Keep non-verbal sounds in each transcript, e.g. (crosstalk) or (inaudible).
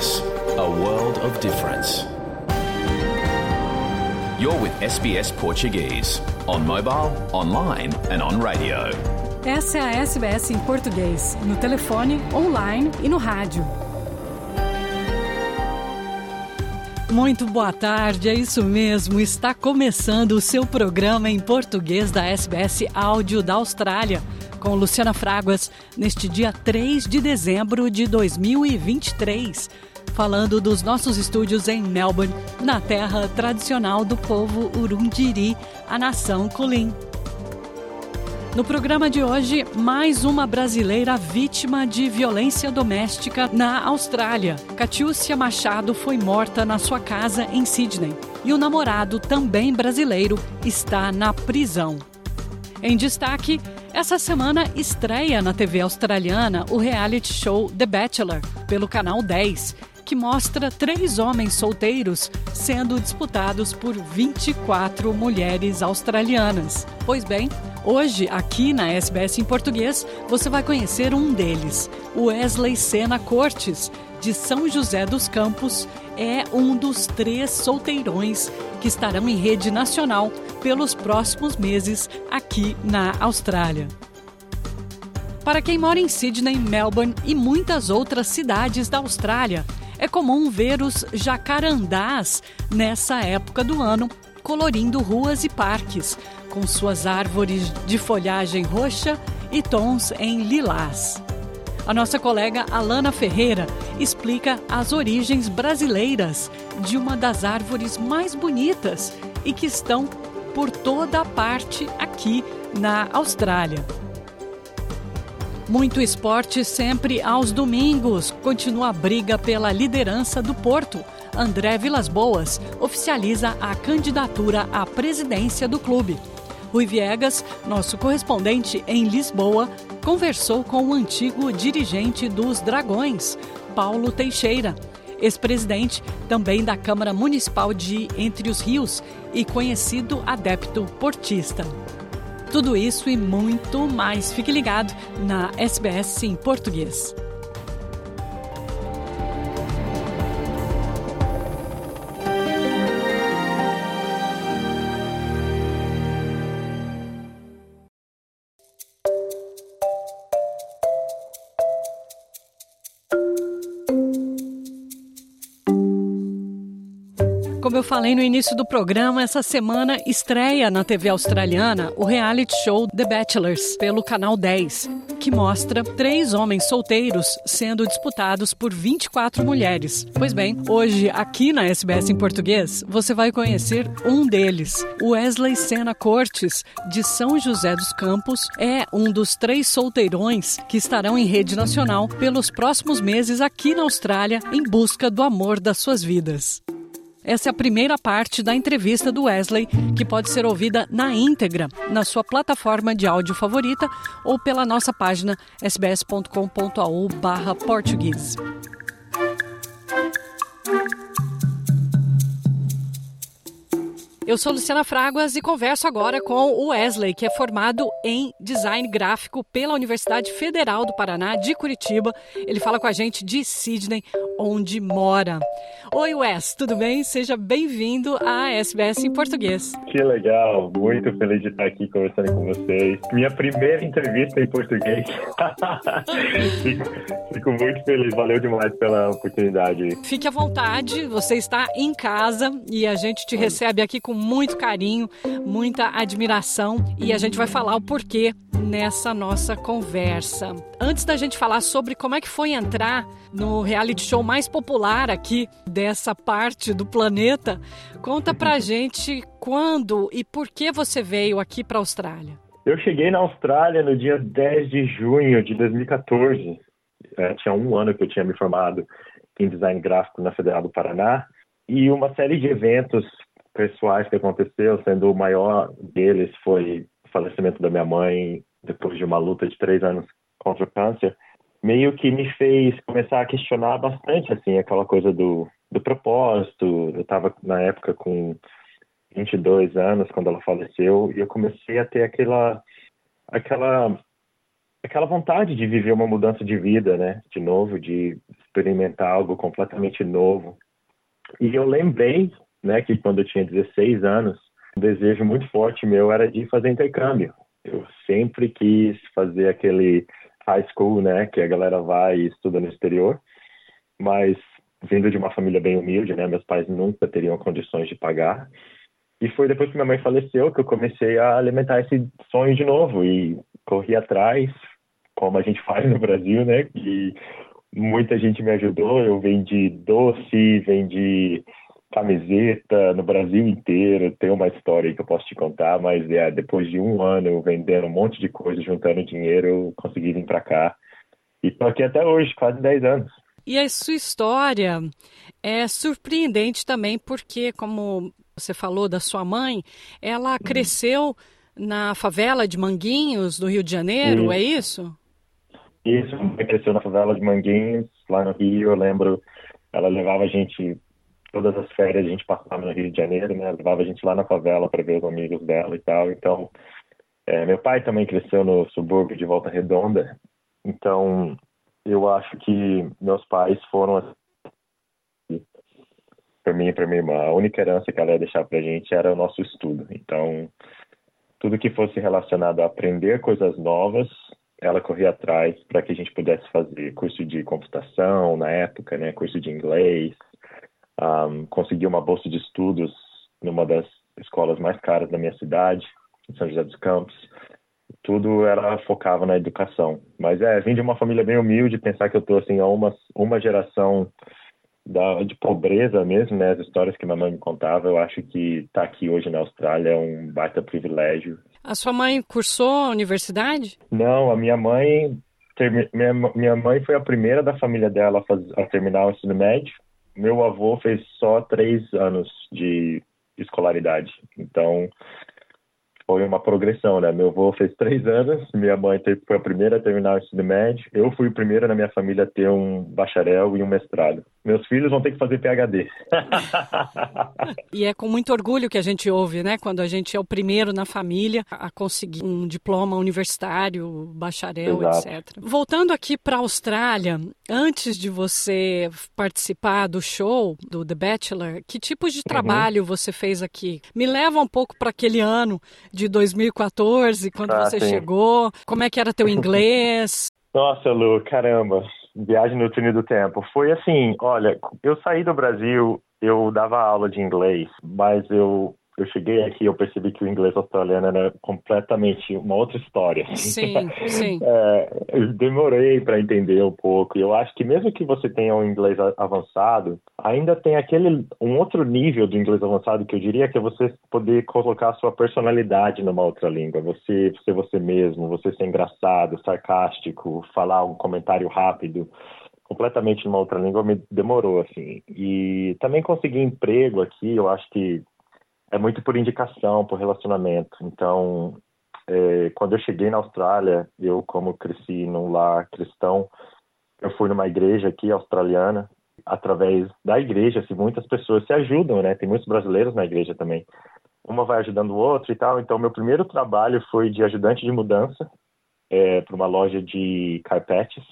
SBS, a world of difference. You're with SBS Portuguese, on mobile, online and on radio. Essa é a SBS em português, no telefone, online e no rádio. Muito boa tarde, é isso mesmo. Está começando o seu programa em português da SBS Áudio da Austrália, com Luciana Fraguas, neste dia 3 de dezembro de 2023, falando dos nossos estúdios em Melbourne, na terra tradicional do povo Urundiri, a nação Kulin. No programa de hoje, mais uma brasileira vítima de violência doméstica na Austrália. Catiúcia Machado foi morta na sua casa em Sydney. E o namorado, também brasileiro, está na prisão. Em destaque, essa semana estreia na TV australiana o reality show The Bachelor, pelo canal 10, que mostra três homens solteiros sendo disputados por 24 mulheres australianas. Pois bem, Hoje, aqui na SBS em português, você vai conhecer um deles. Wesley Sena Cortes, de São José dos Campos, é um dos três solteirões que estarão em rede nacional pelos próximos meses aqui na Austrália. Para quem mora em Sydney, Melbourne e muitas outras cidades da Austrália, é comum ver os jacarandás nessa época do ano, colorindo ruas e parques, com suas árvores de folhagem roxa e tons em lilás. A nossa colega Alana Ferreira explica as origens brasileiras de uma das árvores mais bonitas e que estão por toda a parte aqui na Austrália. Muito esporte sempre aos domingos. Continua a briga pela liderança do Porto. André Vilas Boas oficializa a candidatura à presidência do clube. Rui Viegas, nosso correspondente em Lisboa, conversou com o antigo dirigente dos Dragões, Paulo Teixeira, ex-presidente também da Câmara Municipal de Entre os Rios e conhecido adepto portista. Tudo isso e muito mais. Fique ligado na SBS em português. Como eu falei no início do programa, essa semana estreia na TV australiana o reality show The Bachelors, pelo canal 10, que mostra três homens solteiros sendo disputados por 24 mulheres. Pois bem, hoje, aqui na SBS em português, você vai conhecer um deles. O Wesley Sena Cortes, de São José dos Campos, é um dos três solteirões que estarão em rede nacional pelos próximos meses aqui na Austrália em busca do amor das suas vidas. Essa é a primeira parte da entrevista do Wesley, que pode ser ouvida na íntegra na sua plataforma de áudio favorita ou pela nossa página sbs.com.au/português. Eu sou Luciana Fraguas e converso agora com o Wesley, que é formado em design gráfico pela Universidade Federal do Paraná de Curitiba. Ele fala com a gente de Sydney, onde mora. Oi, Wes, tudo bem? Seja bem-vindo à SBS em português. Que legal, muito feliz de estar aqui conversando com vocês. Minha primeira entrevista em português. (laughs) fico, fico muito feliz, valeu demais pela oportunidade. Fique à vontade, você está em casa e a gente te recebe aqui com muito carinho, muita admiração e a gente vai falar o porquê nessa nossa conversa. Antes da gente falar sobre como é que foi entrar no reality show mais popular aqui dessa parte do planeta, conta pra gente quando e por que você veio aqui para a Austrália. Eu cheguei na Austrália no dia 10 de junho de 2014. É, tinha um ano que eu tinha me formado em design gráfico na Federal do Paraná e uma série de eventos pessoais que aconteceu, sendo o maior deles foi o falecimento da minha mãe depois de uma luta de três anos contra o câncer, meio que me fez começar a questionar bastante, assim, aquela coisa do, do propósito. Eu estava, na época, com 22 anos, quando ela faleceu, e eu comecei a ter aquela, aquela aquela vontade de viver uma mudança de vida, né? De novo, de experimentar algo completamente novo. E eu lembrei, né, que quando eu tinha 16 anos, um desejo muito forte meu era de fazer intercâmbio. Eu sempre quis fazer aquele high school, né, que a galera vai e estuda no exterior, mas vindo de uma família bem humilde, né, meus pais nunca teriam condições de pagar. E foi depois que minha mãe faleceu que eu comecei a alimentar esse sonho de novo e corri atrás, como a gente (laughs) faz no Brasil, né? E muita gente me ajudou. Eu vendi doce, vendi camiseta no Brasil inteiro. Tem uma história que eu posso te contar, mas é, depois de um ano vendendo um monte de coisa, juntando dinheiro, eu consegui vir para cá. E tô aqui até hoje, quase 10 anos. E a sua história é surpreendente também, porque, como você falou da sua mãe, ela uhum. cresceu na favela de Manguinhos, do Rio de Janeiro, isso. é isso? Isso, cresceu na favela de Manguinhos, lá no Rio, eu lembro, ela levava a gente, todas as férias a gente passava no Rio de Janeiro, né, levava a gente lá na favela para ver os amigos dela e tal, então, é, meu pai também cresceu no subúrbio de Volta Redonda, então, eu acho que meus pais foram para mim e para minha irmã, a única herança que ela ia deixar para a gente era o nosso estudo. Então, tudo que fosse relacionado a aprender coisas novas, ela corria atrás para que a gente pudesse fazer curso de computação na época, né, curso de inglês, um, conseguir uma bolsa de estudos numa das escolas mais caras da minha cidade, em São José dos Campos. Tudo ela focava na educação. Mas é, vim de uma família bem humilde, pensar que eu tô assim a uma uma geração da, de pobreza mesmo, né? As histórias que minha mãe me contava, eu acho que estar tá aqui hoje na Austrália é um baita privilégio. A sua mãe cursou a universidade? Não, a minha mãe minha, minha mãe foi a primeira da família dela a, fazer, a terminar o ensino médio. Meu avô fez só três anos de escolaridade. Então, foi uma progressão, né? Meu avô fez três anos, minha mãe foi a primeira a terminar o ensino médio, eu fui o primeiro na minha família a ter um bacharel e um mestrado. Meus filhos vão ter que fazer PhD. (laughs) e é com muito orgulho que a gente ouve, né? Quando a gente é o primeiro na família a conseguir um diploma universitário, bacharel, Exato. etc. Voltando aqui para a Austrália, antes de você participar do show do The Bachelor, que tipo de uhum. trabalho uhum. você fez aqui? Me leva um pouco para aquele ano de 2014, quando ah, você sim. chegou? Como é que era teu inglês? (laughs) Nossa, Lu, caramba. Viagem no túnel do tempo. Foi assim, olha, eu saí do Brasil, eu dava aula de inglês, mas eu eu cheguei aqui eu percebi que o inglês australiano era completamente uma outra história. Sim, (laughs) sim. É, eu demorei para entender um pouco. E eu acho que mesmo que você tenha um inglês avançado, ainda tem aquele um outro nível do inglês avançado que eu diria que é você poder colocar a sua personalidade numa outra língua. Você ser você mesmo, você ser engraçado, sarcástico, falar um comentário rápido completamente numa outra língua me demorou assim. E também conseguir emprego aqui, eu acho que é muito por indicação, por relacionamento. Então, é, quando eu cheguei na Austrália, eu como cresci num lar cristão, eu fui numa igreja aqui australiana. Através da igreja, assim, muitas pessoas se ajudam, né? Tem muitos brasileiros na igreja também. Uma vai ajudando o outro e tal. Então, meu primeiro trabalho foi de ajudante de mudança é, para uma loja de carpetes.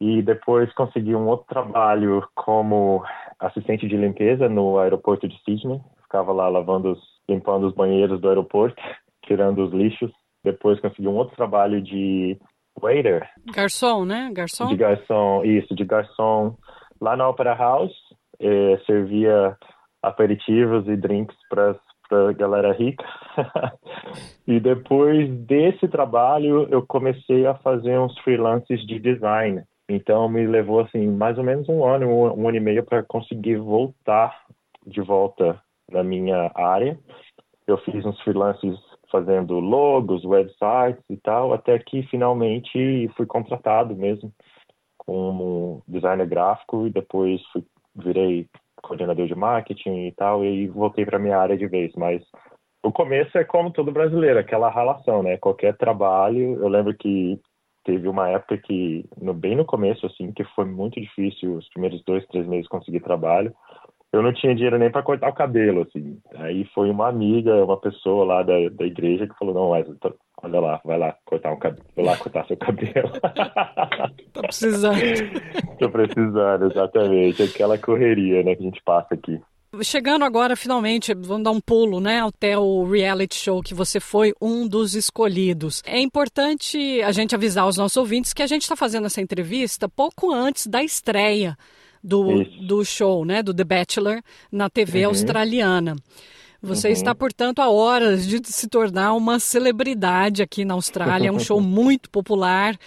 E depois consegui um outro trabalho como assistente de limpeza no aeroporto de Sydney ficava lá lavando, os, limpando os banheiros do aeroporto, (laughs) tirando os lixos. Depois consegui um outro trabalho de waiter. Garçom, né? Garçom? De garçom, isso, de garçom. Lá na Opera House, eh, servia aperitivos e drinks para a galera rica. (laughs) e depois desse trabalho, eu comecei a fazer uns freelances de design. Então, me levou, assim, mais ou menos um ano, um ano e meio para conseguir voltar de volta na minha área. Eu fiz uns freelances fazendo logos, websites e tal, até que finalmente fui contratado mesmo como designer gráfico e depois fui, virei coordenador de marketing e tal e voltei para minha área de vez, mas o começo é como todo brasileiro, aquela relação, né? Qualquer trabalho, eu lembro que teve uma época que, no, bem no começo, assim, que foi muito difícil, os primeiros dois, três meses conseguir trabalho, eu não tinha dinheiro nem para cortar o cabelo, assim. Aí foi uma amiga, uma pessoa lá da, da igreja que falou, não, mas olha lá, vai lá cortar um cabelo lá. lá cortar seu cabelo. (laughs) tá precisando. Tô precisando, exatamente. Aquela correria, né, que a gente passa aqui. Chegando agora, finalmente, vamos dar um pulo, né, até o reality show que você foi um dos escolhidos. É importante a gente avisar os nossos ouvintes que a gente está fazendo essa entrevista pouco antes da estreia do, do show, né, do The Bachelor na TV uhum. australiana. Você uhum. está, portanto, a horas de se tornar uma celebridade aqui na Austrália. É um show (laughs) muito popular.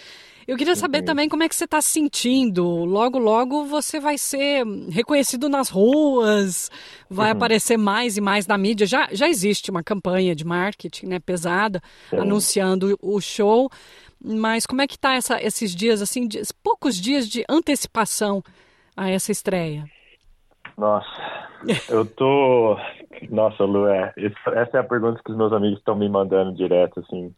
Eu queria saber uhum. também como é que você está se sentindo. Logo, logo você vai ser reconhecido nas ruas, vai uhum. aparecer mais e mais na mídia. Já, já existe uma campanha de marketing né, pesada anunciando o show. Mas como é que está esses dias, assim, dias, poucos dias de antecipação a essa estreia? Nossa, eu tô. Nossa, Lu, é, essa é a pergunta que os meus amigos estão me mandando direto, assim.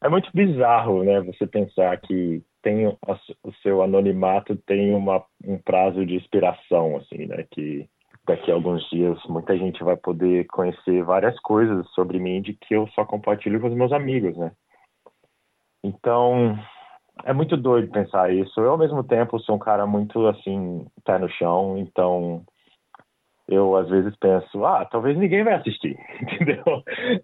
É muito bizarro, né, você pensar que tem o seu anonimato tem uma, um prazo de expiração, assim, né, que daqui a alguns dias muita gente vai poder conhecer várias coisas sobre mim de que eu só compartilho com os meus amigos, né. Então, é muito doido pensar isso. Eu, ao mesmo tempo, sou um cara muito, assim, pé no chão, então eu às vezes penso, ah, talvez ninguém vai assistir, (laughs) entendeu?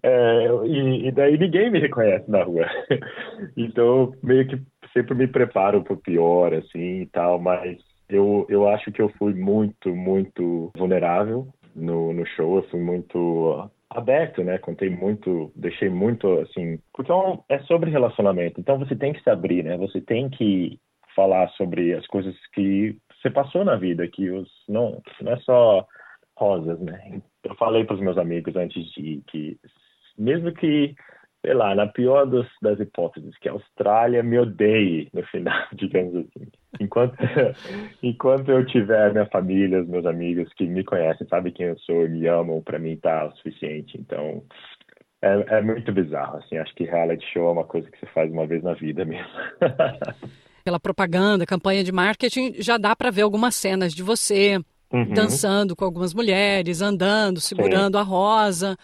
É, e, e, daí ninguém me reconhece na rua. (laughs) então, meio que sempre me preparo para o pior, assim, e tal, mas eu, eu acho que eu fui muito, muito vulnerável no, no show, eu fui muito aberto, né? Contei muito, deixei muito, assim, porque é, é sobre relacionamento, então você tem que se abrir, né? Você tem que falar sobre as coisas que você passou na vida, que os, não, não é só rosas, né? Eu falei para os meus amigos antes de que, mesmo que, sei lá, na pior dos, das hipóteses, que a Austrália me odeie no final, (laughs) digamos assim. Enquanto, (laughs) enquanto eu tiver minha família, os meus amigos que me conhecem, sabem quem eu sou e me amam, para mim tá o suficiente. Então, é, é muito bizarro, assim. Acho que reality show é uma coisa que você faz uma vez na vida mesmo. (laughs) Pela propaganda, campanha de marketing, já dá para ver algumas cenas de você uhum. dançando com algumas mulheres, andando, segurando Sim. a rosa.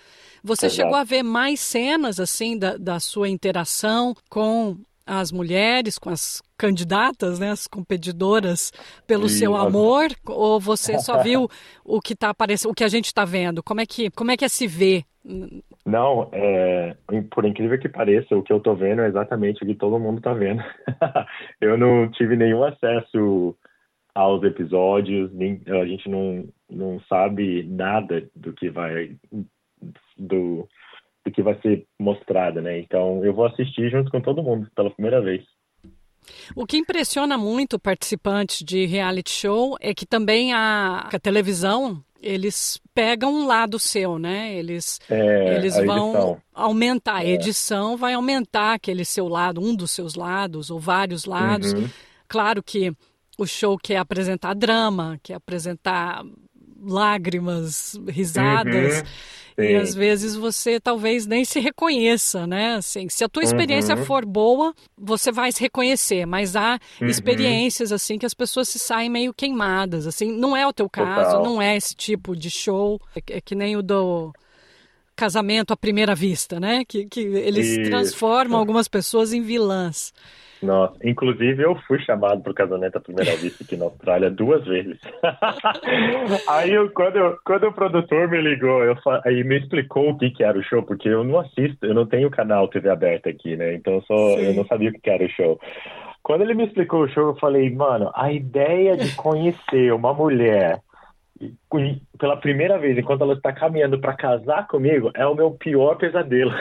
Você Exato. chegou a ver mais cenas assim da, da sua interação com as mulheres, com as candidatas, né, as competidoras, pelo seu amor, ou você só (laughs) viu o que tá aparecendo, o que a gente está vendo? Como é que como é que é se vê? Não, é, por incrível que pareça, o que eu estou vendo é exatamente o que todo mundo está vendo. (laughs) eu não tive nenhum acesso aos episódios, nem, a gente não, não sabe nada do que vai do que vai ser mostrado, né? Então eu vou assistir junto com todo mundo pela primeira vez. O que impressiona muito participantes de reality show é que também a, a televisão eles pegam um lado seu, né? Eles, é, eles vão aumentar, a é. edição vai aumentar aquele seu lado, um dos seus lados, ou vários lados. Uhum. Claro que o show quer apresentar drama, quer apresentar lágrimas, risadas. Uhum, e às vezes você talvez nem se reconheça, né? Assim, se a tua experiência uhum. for boa, você vai se reconhecer, mas há uhum. experiências assim que as pessoas se saem meio queimadas, assim, não é o teu caso, Total. não é esse tipo de show, é, é que nem o do casamento à primeira vista, né? Que, que eles transformam algumas pessoas em vilãs. Nossa, inclusive eu fui chamado para o casamento à primeira vista aqui na Austrália duas vezes. (laughs) aí eu, quando, eu, quando o produtor me ligou, eu, aí me explicou o que, que era o show, porque eu não assisto, eu não tenho canal TV aberta aqui, né? Então só, eu não sabia o que era o show. Quando ele me explicou o show, eu falei, mano, a ideia de conhecer uma mulher pela primeira vez, enquanto ela está caminhando para casar comigo, é o meu pior pesadelo. (laughs)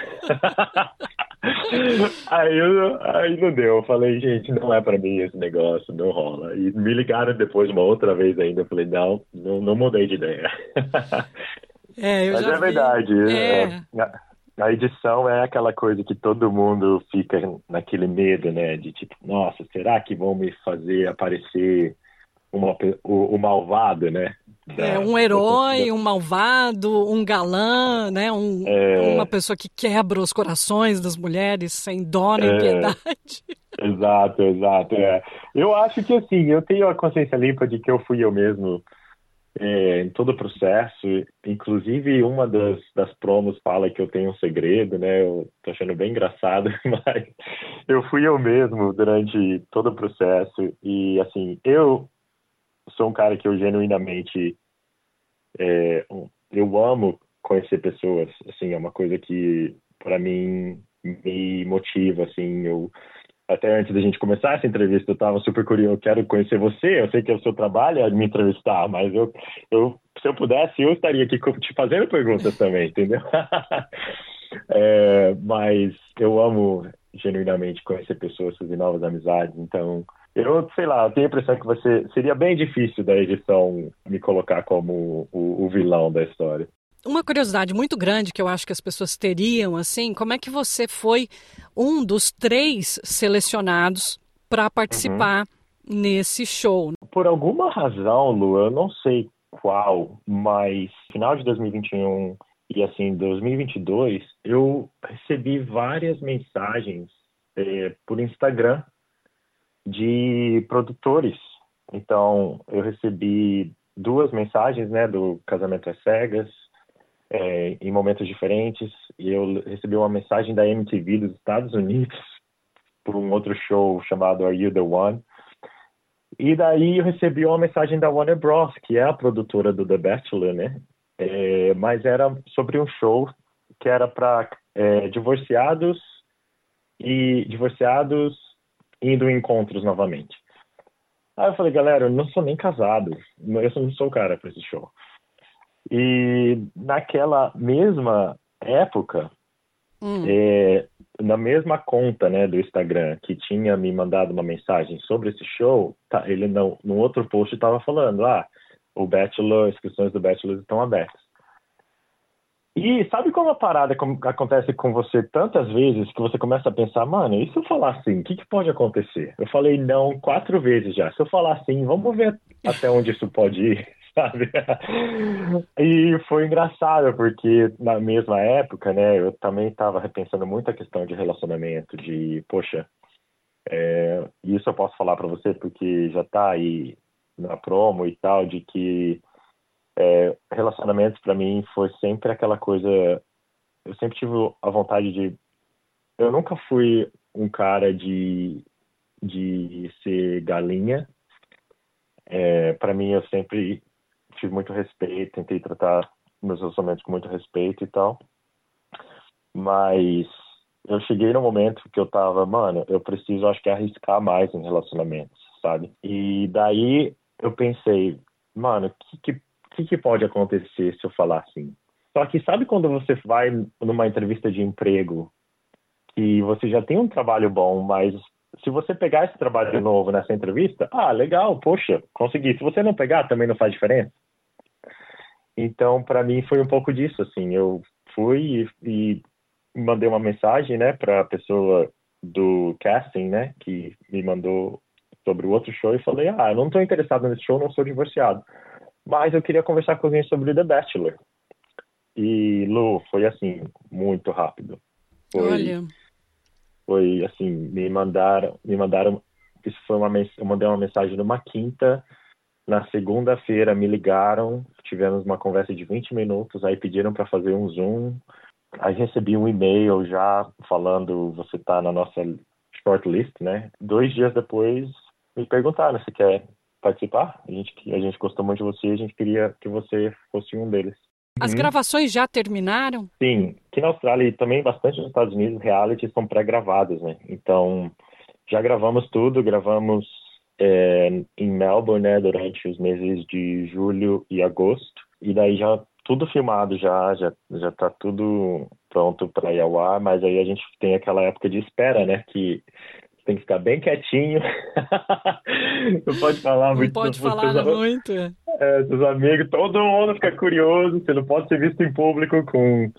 aí, eu, aí não deu. Eu falei, gente, não é para mim esse negócio, não rola. E me ligaram depois uma outra vez ainda. Eu falei, não, não, não mudei de ideia. (laughs) É, Mas é vi. verdade. É. É, a edição é aquela coisa que todo mundo fica naquele medo, né? De tipo, nossa, será que vão me fazer aparecer uma, o, o malvado, né? É, um herói, (laughs) um malvado, um galã, né? Um, é... Uma pessoa que quebra os corações das mulheres sem dó nem é... piedade. (laughs) Exato, exato. É. Eu acho que assim, eu tenho a consciência limpa de que eu fui eu mesmo é, em todo o processo. Inclusive, uma das, das promos fala que eu tenho um segredo, né? Eu tô achando bem engraçado, (laughs) mas eu fui eu mesmo durante todo o processo e assim eu sou um cara que eu genuinamente é, eu amo conhecer pessoas assim é uma coisa que para mim me motiva assim eu até antes da gente começar essa entrevista, eu estava super curioso, eu quero conhecer você, eu sei que é o seu trabalho é me entrevistar, mas eu, eu se eu pudesse, eu estaria aqui te fazendo perguntas também, entendeu? (laughs) é, mas eu amo genuinamente conhecer pessoas, fazer novas amizades, então eu sei lá, eu tenho a impressão que você seria bem difícil da edição me colocar como o, o vilão da história uma curiosidade muito grande que eu acho que as pessoas teriam, assim, como é que você foi um dos três selecionados para participar uhum. nesse show? Por alguma razão, Lu, eu não sei qual, mas final de 2021 e assim 2022, eu recebi várias mensagens é, por Instagram de produtores. Então, eu recebi duas mensagens, né, do Casamento às Cegas, é, em momentos diferentes. E eu recebi uma mensagem da MTV dos Estados Unidos (laughs) por um outro show chamado Are You the One? E daí eu recebi uma mensagem da Warner Bros, que é a produtora do The Bachelor, né? É, mas era sobre um show que era para é, divorciados e divorciados indo em encontros novamente. Aí eu falei, galera, eu não sou nem casado, eu não sou o cara para esse show. E naquela mesma época, hum. é, na mesma conta né, do Instagram que tinha me mandado uma mensagem sobre esse show, tá, ele no, outro post estava falando, ah, o Bachelor, inscrições do Bachelor estão abertas. E sabe como a parada acontece com você tantas vezes que você começa a pensar, mano, e se eu falar assim, o que, que, pode acontecer? Eu falei não quatro vezes já. Se eu falar assim, vamos ver até onde isso pode ir. (laughs) sabe? E foi engraçado, porque na mesma época, né, eu também estava repensando muito a questão de relacionamento, de, poxa, é, isso eu posso falar para você porque já está aí na promo e tal, de que é, relacionamentos para mim foi sempre aquela coisa. Eu sempre tive a vontade de. Eu nunca fui um cara de, de ser galinha. É, para mim, eu sempre tive muito respeito, tentei tratar meus relacionamentos com muito respeito e tal. Mas eu cheguei no momento que eu tava, mano, eu preciso, acho que, arriscar mais em relacionamentos, sabe? E daí eu pensei, mano, o que, que, que pode acontecer se eu falar assim? Só que sabe quando você vai numa entrevista de emprego e você já tem um trabalho bom, mas se você pegar esse trabalho de novo nessa entrevista, ah, legal, poxa, consegui. Se você não pegar, também não faz diferença. Então, para mim foi um pouco disso, assim, eu fui e, e mandei uma mensagem, né, para a pessoa do casting, né, que me mandou sobre o outro show e falei, ah, eu não estou interessado nesse show, não sou divorciado, mas eu queria conversar com alguém sobre The Bachelor. E Lu, foi assim, muito rápido. Foi, Olha. Foi assim, me mandaram, me mandaram, isso foi uma, eu mandei uma mensagem numa quinta, na segunda-feira me ligaram, tivemos uma conversa de 20 minutos, aí pediram para fazer um Zoom. Aí recebi um e-mail já falando você está na nossa shortlist, né? Dois dias depois me perguntaram se quer participar. A gente, a gente gostou muito de você e a gente queria que você fosse um deles. As uhum. gravações já terminaram? Sim. Aqui na Austrália e também bastante nos Estados Unidos, reality são pré-gravados, né? Então, já gravamos tudo, gravamos é, em Melbourne, né, durante os meses de julho e agosto. E daí já tudo filmado já, já já tá tudo pronto para ir ao ar, mas aí a gente tem aquela época de espera, né, que tem que ficar bem quietinho. (laughs) não pode falar muito. Não pode falar seus, muito. É, seus amigos, todo mundo fica curioso, você não pode ser visto em público com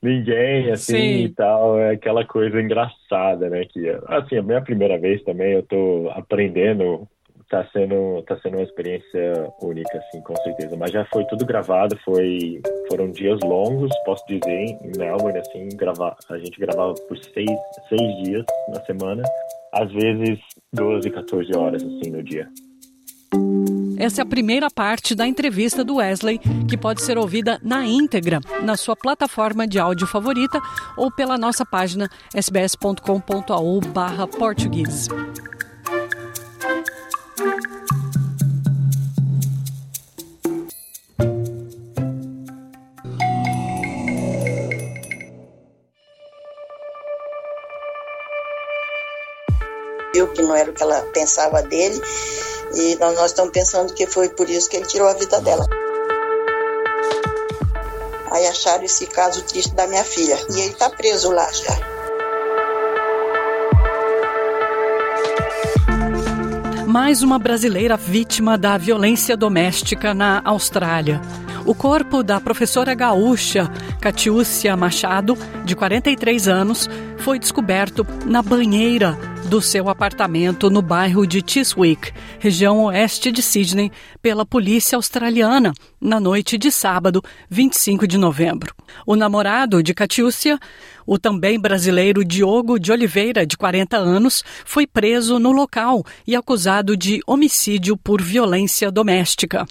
ninguém, assim, Sim. e tal, é aquela coisa engraçada, né, que, assim, a minha primeira vez também, eu tô aprendendo, tá sendo, tá sendo uma experiência única, assim, com certeza, mas já foi tudo gravado, foi, foram dias longos, posso dizer, em Melbourne, assim, gravar, a gente gravava por seis, seis dias na semana, às vezes 12, 14 horas, assim, no dia. Essa é a primeira parte da entrevista do Wesley, que pode ser ouvida na íntegra na sua plataforma de áudio favorita ou pela nossa página sbs.com.au/português. viu que não era o que ela pensava dele e nós, nós estamos pensando que foi por isso que ele tirou a vida dela. Aí acharam esse caso triste da minha filha e ele está preso lá já. Mais uma brasileira vítima da violência doméstica na Austrália. O corpo da professora gaúcha Catiúcia Machado, de 43 anos, foi descoberto na banheira do seu apartamento no bairro de Chiswick, região oeste de Sydney, pela polícia australiana, na noite de sábado, 25 de novembro. O namorado de Catiúcia, o também brasileiro Diogo de Oliveira, de 40 anos, foi preso no local e acusado de homicídio por violência doméstica.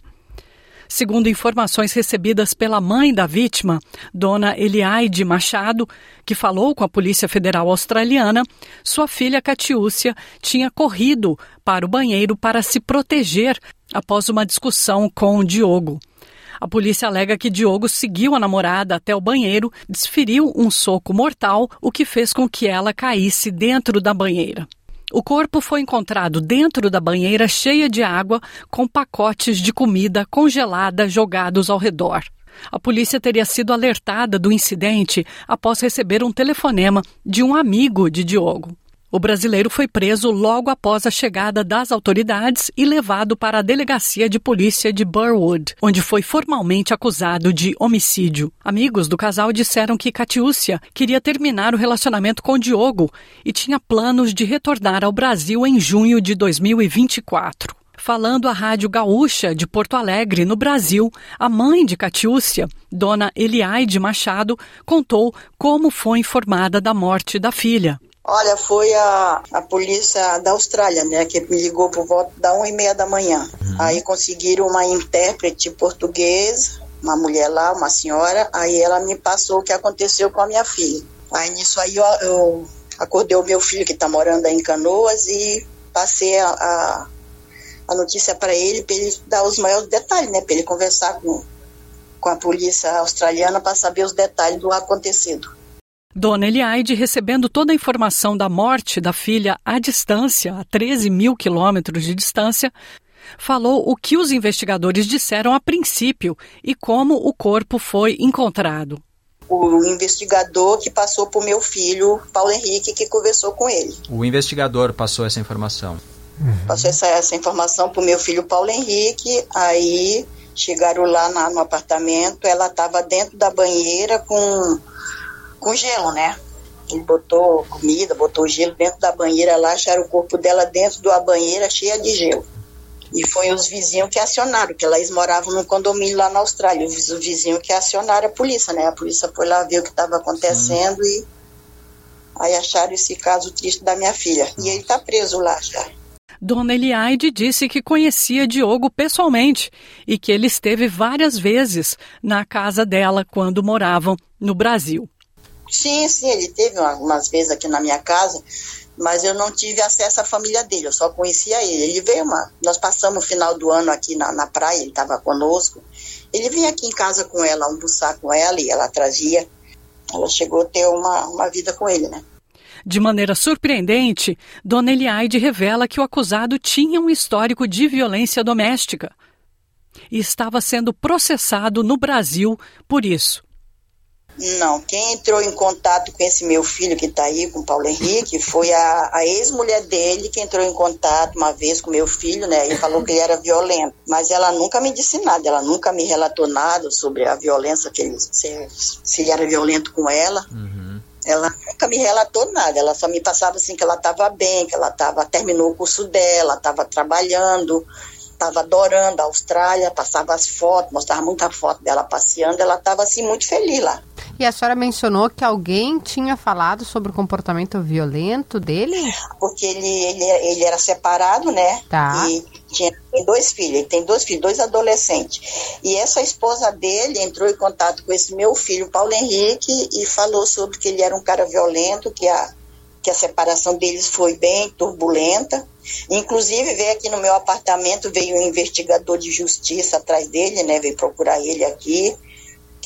Segundo informações recebidas pela mãe da vítima, dona Eliaide Machado, que falou com a Polícia Federal Australiana, sua filha Catiúcia tinha corrido para o banheiro para se proteger após uma discussão com Diogo. A polícia alega que Diogo seguiu a namorada até o banheiro, desferiu um soco mortal, o que fez com que ela caísse dentro da banheira. O corpo foi encontrado dentro da banheira cheia de água, com pacotes de comida congelada jogados ao redor. A polícia teria sido alertada do incidente após receber um telefonema de um amigo de Diogo. O brasileiro foi preso logo após a chegada das autoridades e levado para a delegacia de polícia de Burwood, onde foi formalmente acusado de homicídio. Amigos do casal disseram que Catiúcia queria terminar o relacionamento com Diogo e tinha planos de retornar ao Brasil em junho de 2024. Falando à Rádio Gaúcha de Porto Alegre, no Brasil, a mãe de Catiúcia, dona Eliaide Machado, contou como foi informada da morte da filha. Olha, foi a, a polícia da Austrália, né, que me ligou por volta da uma e meia da manhã. Uhum. Aí conseguiram uma intérprete portuguesa, uma mulher lá, uma senhora, aí ela me passou o que aconteceu com a minha filha. Aí nisso aí eu, eu acordei o meu filho que está morando aí em Canoas e passei a, a, a notícia para ele, para ele dar os maiores detalhes, né, para ele conversar com, com a polícia australiana para saber os detalhes do acontecido. Dona Eliaide, recebendo toda a informação da morte da filha à distância, a 13 mil quilômetros de distância, falou o que os investigadores disseram a princípio e como o corpo foi encontrado. O investigador que passou para o meu filho, Paulo Henrique, que conversou com ele. O investigador passou essa informação. Uhum. Passou essa, essa informação para o meu filho Paulo Henrique, aí chegaram lá na, no apartamento, ela estava dentro da banheira com com gelo, né? Ele botou comida, botou gelo dentro da banheira lá, acharam o corpo dela dentro da banheira cheia de gelo. E foi os vizinhos que acionaram, que eles moravam num condomínio lá na Austrália. Os vizinhos que acionaram a polícia, né? A polícia foi lá ver o que estava acontecendo Sim. e aí acharam esse caso triste da minha filha. E ele está preso lá já. Dona Eliaide disse que conhecia Diogo pessoalmente e que ele esteve várias vezes na casa dela quando moravam no Brasil. Sim, sim, ele teve umas vezes aqui na minha casa, mas eu não tive acesso à família dele, eu só conhecia ele. Ele veio uma. Nós passamos o final do ano aqui na, na praia, ele estava conosco. Ele vinha aqui em casa com ela, almoçar com ela e ela trazia. Ela chegou a ter uma, uma vida com ele, né? De maneira surpreendente, Dona Eliaide revela que o acusado tinha um histórico de violência doméstica e estava sendo processado no Brasil por isso. Não, quem entrou em contato com esse meu filho que está aí, com o Paulo Henrique, foi a, a ex-mulher dele que entrou em contato uma vez com meu filho, né? E falou que ele era violento. Mas ela nunca me disse nada, ela nunca me relatou nada sobre a violência que ele, se, se ele era violento com ela. Uhum. Ela nunca me relatou nada, ela só me passava assim que ela estava bem, que ela tava, terminou o curso dela, estava trabalhando, estava adorando a Austrália, passava as fotos, mostrava muita foto dela passeando, ela estava assim muito feliz lá. E a senhora mencionou que alguém tinha falado sobre o comportamento violento dele? Porque ele, ele, ele era separado, né? Tá. E Tinha dois filhos, ele tem dois filhos, dois adolescentes. E essa esposa dele entrou em contato com esse meu filho, Paulo Henrique, e falou sobre que ele era um cara violento, que a, que a separação deles foi bem turbulenta. Inclusive, veio aqui no meu apartamento, veio um investigador de justiça atrás dele, né? Veio procurar ele aqui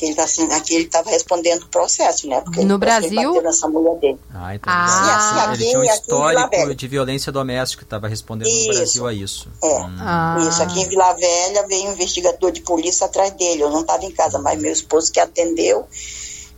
que ele tá assim, aqui ele estava respondendo o processo, né? Porque no Brasil? nessa mulher dele. Ah, então. Ah, Sim, assim, aqui, ele tinha um histórico de violência doméstica, estava respondendo Isso. no Brasil a isso. É. Hum. Ah. Isso, aqui em Vila Velha veio um investigador de polícia atrás dele. Eu não estava em casa, mas meu esposo que atendeu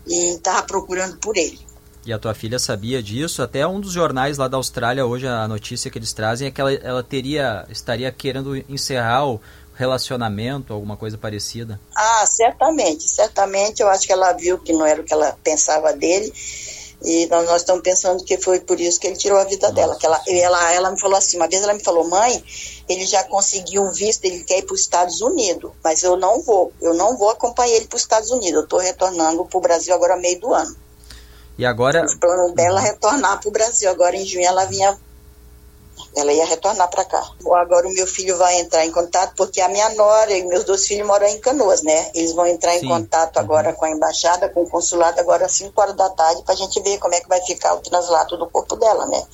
e estava procurando por ele. E a tua filha sabia disso? Até um dos jornais lá da Austrália, hoje a notícia que eles trazem é que ela, ela teria, estaria querendo encerrar o relacionamento, alguma coisa parecida. Ah, certamente, certamente. Eu acho que ela viu que não era o que ela pensava dele. E nós, nós estamos pensando que foi por isso que ele tirou a vida dela. Que ela, ela, ela me falou assim, uma vez ela me falou, mãe, ele já conseguiu um visto, ele quer ir para os Estados Unidos, mas eu não vou, eu não vou acompanhar ele para os Estados Unidos. Eu estou retornando para o Brasil agora meio do ano. E agora, O plano dela é retornar para o Brasil. Agora em junho ela vinha. Ela ia retornar para cá. Agora o meu filho vai entrar em contato, porque a minha nora e meus dois filhos moram em Canoas, né? Eles vão entrar em Sim. contato agora com a embaixada, com o consulado, agora às 5 horas da tarde, para a gente ver como é que vai ficar o translato do corpo dela, né?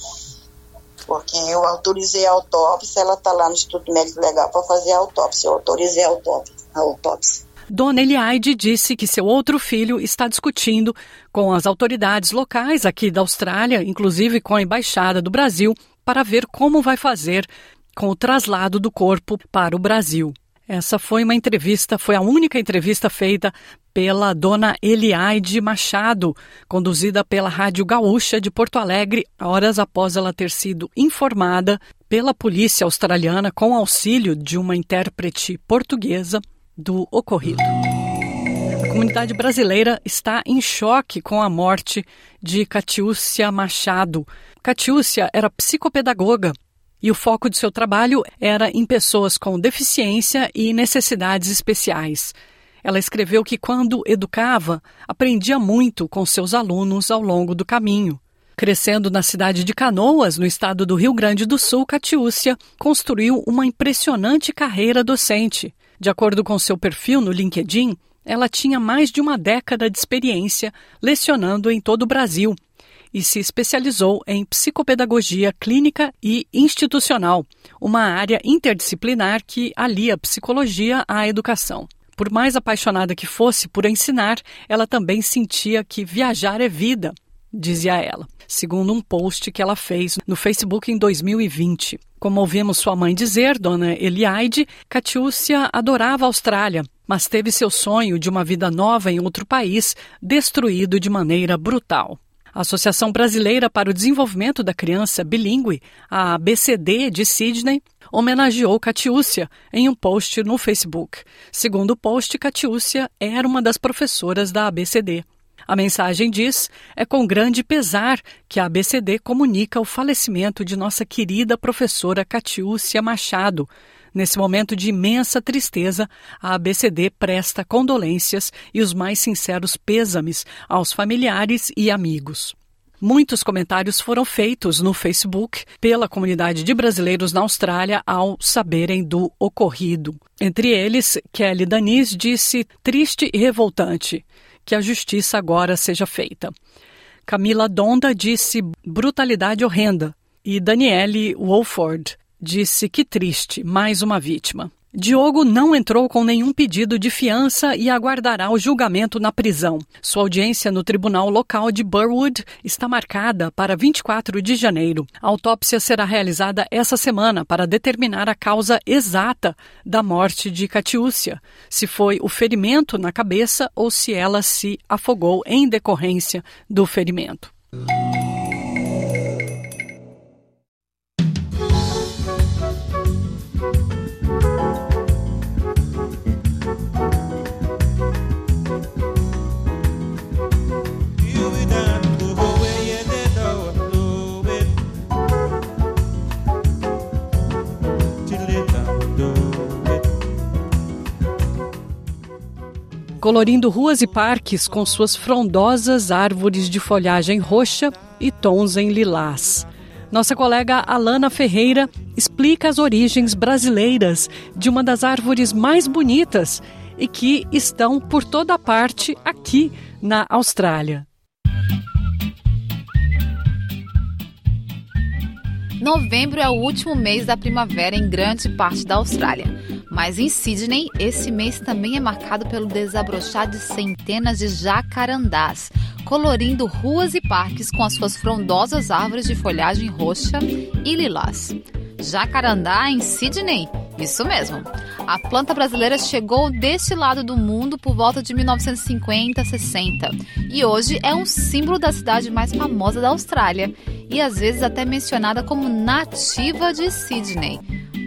Porque eu autorizei a autópsia, ela está lá no Instituto Médico Legal para fazer a autópsia. Eu autorizei a autópsia. A autópsia. Dona Eliade disse que seu outro filho está discutindo com as autoridades locais aqui da Austrália, inclusive com a Embaixada do Brasil, para ver como vai fazer com o traslado do corpo para o Brasil. Essa foi uma entrevista, foi a única entrevista feita pela dona Eliade Machado, conduzida pela Rádio Gaúcha de Porto Alegre, horas após ela ter sido informada pela polícia australiana com auxílio de uma intérprete portuguesa do ocorrido. A comunidade brasileira está em choque com a morte de Catiúcia Machado. Catiúcia era psicopedagoga e o foco de seu trabalho era em pessoas com deficiência e necessidades especiais. Ela escreveu que, quando educava, aprendia muito com seus alunos ao longo do caminho. Crescendo na cidade de Canoas, no estado do Rio Grande do Sul, Catiúcia construiu uma impressionante carreira docente. De acordo com seu perfil no LinkedIn, ela tinha mais de uma década de experiência lecionando em todo o Brasil e se especializou em psicopedagogia clínica e institucional, uma área interdisciplinar que alia psicologia à educação. Por mais apaixonada que fosse por ensinar, ela também sentia que viajar é vida, dizia ela, segundo um post que ela fez no Facebook em 2020. Como ouvimos sua mãe dizer, Dona Eliade, Catiúcia adorava a Austrália, mas teve seu sonho de uma vida nova em outro país destruído de maneira brutal. A Associação Brasileira para o Desenvolvimento da Criança Bilíngue, a ABCD de Sydney, homenageou Catiúcia em um post no Facebook. Segundo o post, Catiúcia era uma das professoras da ABCD. A mensagem diz: é com grande pesar que a ABCD comunica o falecimento de nossa querida professora Catiúcia Machado. Nesse momento de imensa tristeza, a ABCD presta condolências e os mais sinceros pêsames aos familiares e amigos. Muitos comentários foram feitos no Facebook pela comunidade de brasileiros na Austrália ao saberem do ocorrido. Entre eles, Kelly Danis disse triste e revoltante que a justiça agora seja feita. Camila Donda disse brutalidade horrenda e Daniele Wolford disse que triste, mais uma vítima. Diogo não entrou com nenhum pedido de fiança e aguardará o julgamento na prisão. Sua audiência no tribunal local de Burwood está marcada para 24 de janeiro. A autópsia será realizada essa semana para determinar a causa exata da morte de Catiúcia, se foi o ferimento na cabeça ou se ela se afogou em decorrência do ferimento. Colorindo ruas e parques com suas frondosas árvores de folhagem roxa e tons em lilás. Nossa colega Alana Ferreira explica as origens brasileiras de uma das árvores mais bonitas e que estão por toda parte aqui na Austrália. Novembro é o último mês da primavera em grande parte da Austrália. Mas em Sydney, esse mês também é marcado pelo desabrochar de centenas de jacarandás, colorindo ruas e parques com as suas frondosas árvores de folhagem roxa e lilás. Jacarandá em Sydney? Isso mesmo. A planta brasileira chegou deste lado do mundo por volta de 1950-60 e hoje é um símbolo da cidade mais famosa da Austrália e às vezes até mencionada como nativa de Sydney.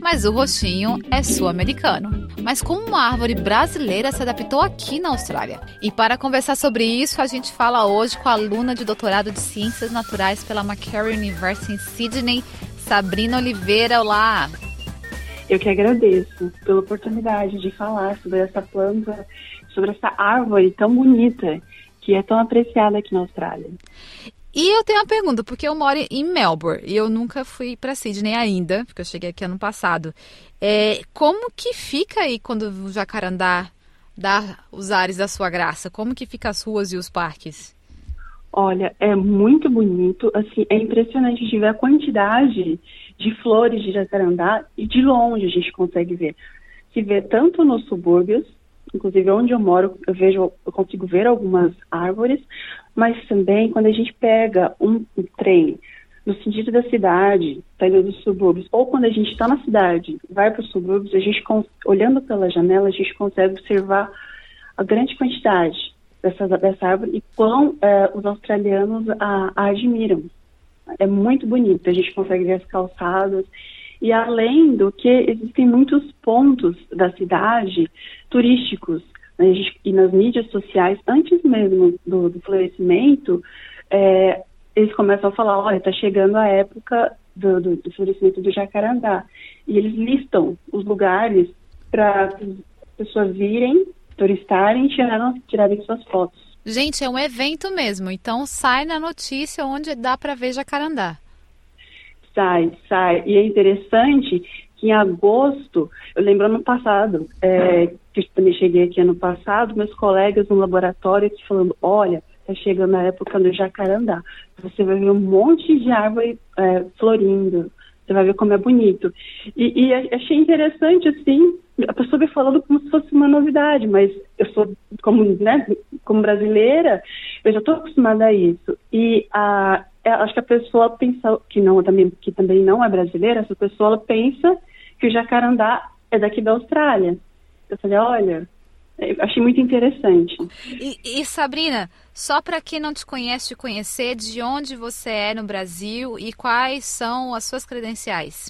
Mas o roxinho é sul-americano. Mas como uma árvore brasileira se adaptou aqui na Austrália? E para conversar sobre isso, a gente fala hoje com a aluna de doutorado de Ciências Naturais pela Macquarie University em Sydney, Sabrina Oliveira. Olá! Eu que agradeço pela oportunidade de falar sobre essa planta, sobre essa árvore tão bonita que é tão apreciada aqui na Austrália. E eu tenho uma pergunta, porque eu moro em Melbourne e eu nunca fui para Sydney ainda, porque eu cheguei aqui ano passado. É, como que fica aí quando o jacarandá dá os ares da sua graça? Como que fica as ruas e os parques? Olha, é muito bonito, assim, é impressionante de ver a quantidade de flores de jacarandá e de longe a gente consegue ver. Se vê tanto nos subúrbios, inclusive onde eu moro, eu vejo, eu consigo ver algumas árvores, mas também quando a gente pega um, um trem no sentido da cidade, saindo dos subúrbios, ou quando a gente está na cidade, vai para os subúrbios, a gente, olhando pela janela, a gente consegue observar a grande quantidade dessa, dessa árvore e quão é, os australianos a, a admiram. É muito bonito, a gente consegue ver as calçadas, e além do que existem muitos pontos da cidade turísticos né, e nas mídias sociais, antes mesmo do, do florescimento, é, eles começam a falar, olha, está chegando a época do, do, do, florescimento do jacarandá. E eles listam os lugares para as pessoas virem, turistarem e tirarem, tirarem suas fotos. Gente, é um evento mesmo, então sai na notícia onde dá para ver jacarandá. Sai, sai. E é interessante em agosto, eu lembro ano passado, é, que eu também cheguei aqui ano passado, meus colegas no laboratório falando, olha, está chegando a época do jacarandá. Você vai ver um monte de árvore é, florindo. Você vai ver como é bonito. E, e, achei interessante, assim, a pessoa me falando como se fosse uma novidade, mas eu sou, como, né, como brasileira, eu já estou acostumada a isso. E a, é, acho que a pessoa pensa, que, não, também, que também não é brasileira, essa pessoa pensa que o jacarandá é daqui da Austrália. Eu falei, olha, achei muito interessante. E, e Sabrina, só para quem não te conhece, te conhecer, de onde você é no Brasil e quais são as suas credenciais?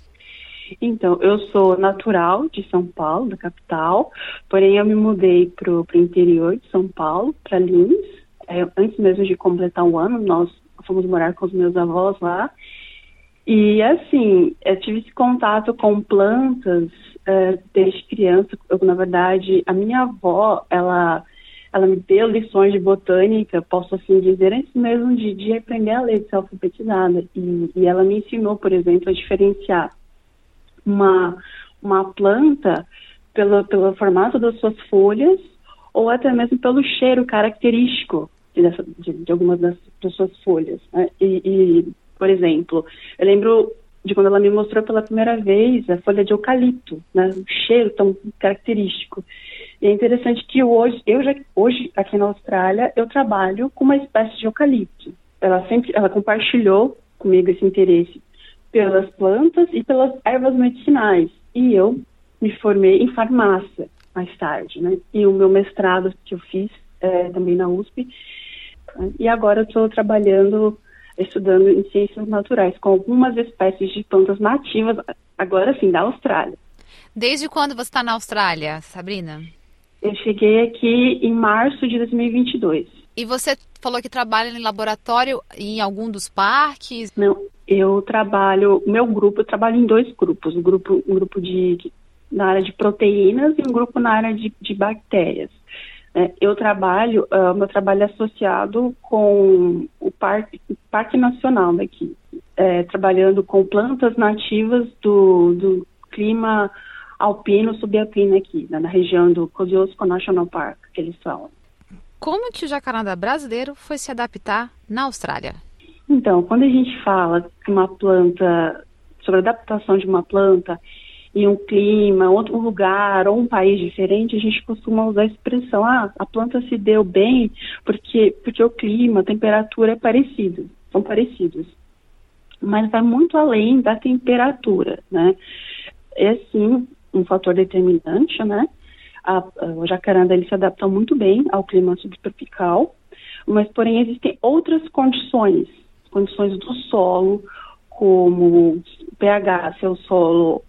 Então, eu sou natural de São Paulo, da capital, porém eu me mudei para o interior de São Paulo, para Lins, é, antes mesmo de completar um ano, nós fomos morar com os meus avós lá. E assim, eu tive esse contato com plantas uh, desde criança. Eu, na verdade, a minha avó, ela, ela me deu lições de botânica, posso assim dizer, antes mesmo de, de aprender a ler, de ser alfabetizada. E, e ela me ensinou, por exemplo, a diferenciar uma, uma planta pelo, pelo formato das suas folhas ou até mesmo pelo cheiro característico de, de, de algumas das, das, suas folhas. Né? E, e, por exemplo, eu lembro de quando ela me mostrou pela primeira vez a folha de eucalipto, né, o cheiro tão característico. E é interessante que hoje, eu já, hoje aqui na Austrália, eu trabalho com uma espécie de eucalipto. Ela sempre, ela compartilhou comigo esse interesse pelas plantas e pelas ervas medicinais. E eu me formei em farmácia mais tarde, né? E o meu mestrado que eu fiz é, também na USP. Né? E agora eu estou trabalhando estudando em ciências naturais, com algumas espécies de plantas nativas, agora sim, da Austrália. Desde quando você está na Austrália, Sabrina? Eu cheguei aqui em março de 2022. E você falou que trabalha em laboratório em algum dos parques? Não, eu trabalho, meu grupo, eu trabalho em dois grupos, um grupo, um grupo de, na área de proteínas e um grupo na área de, de bactérias. É, eu trabalho, uh, meu trabalho é associado com o Parque, Parque Nacional daqui, é, trabalhando com plantas nativas do, do clima alpino subalpino aqui, né, na região do Kosciuszko National Park, que eles falam. Como que o jacarandá brasileiro foi se adaptar na Austrália? Então, quando a gente fala que uma planta, sobre a adaptação de uma planta, em um clima, outro lugar ou um país diferente, a gente costuma usar a expressão, ah, a planta se deu bem porque, porque o clima, a temperatura é parecido, são parecidos. Mas vai muito além da temperatura, né? É sim um fator determinante, né? A, a, o jacaranda ele se adapta muito bem ao clima subtropical, mas porém existem outras condições, condições do solo, como pH, se é o solo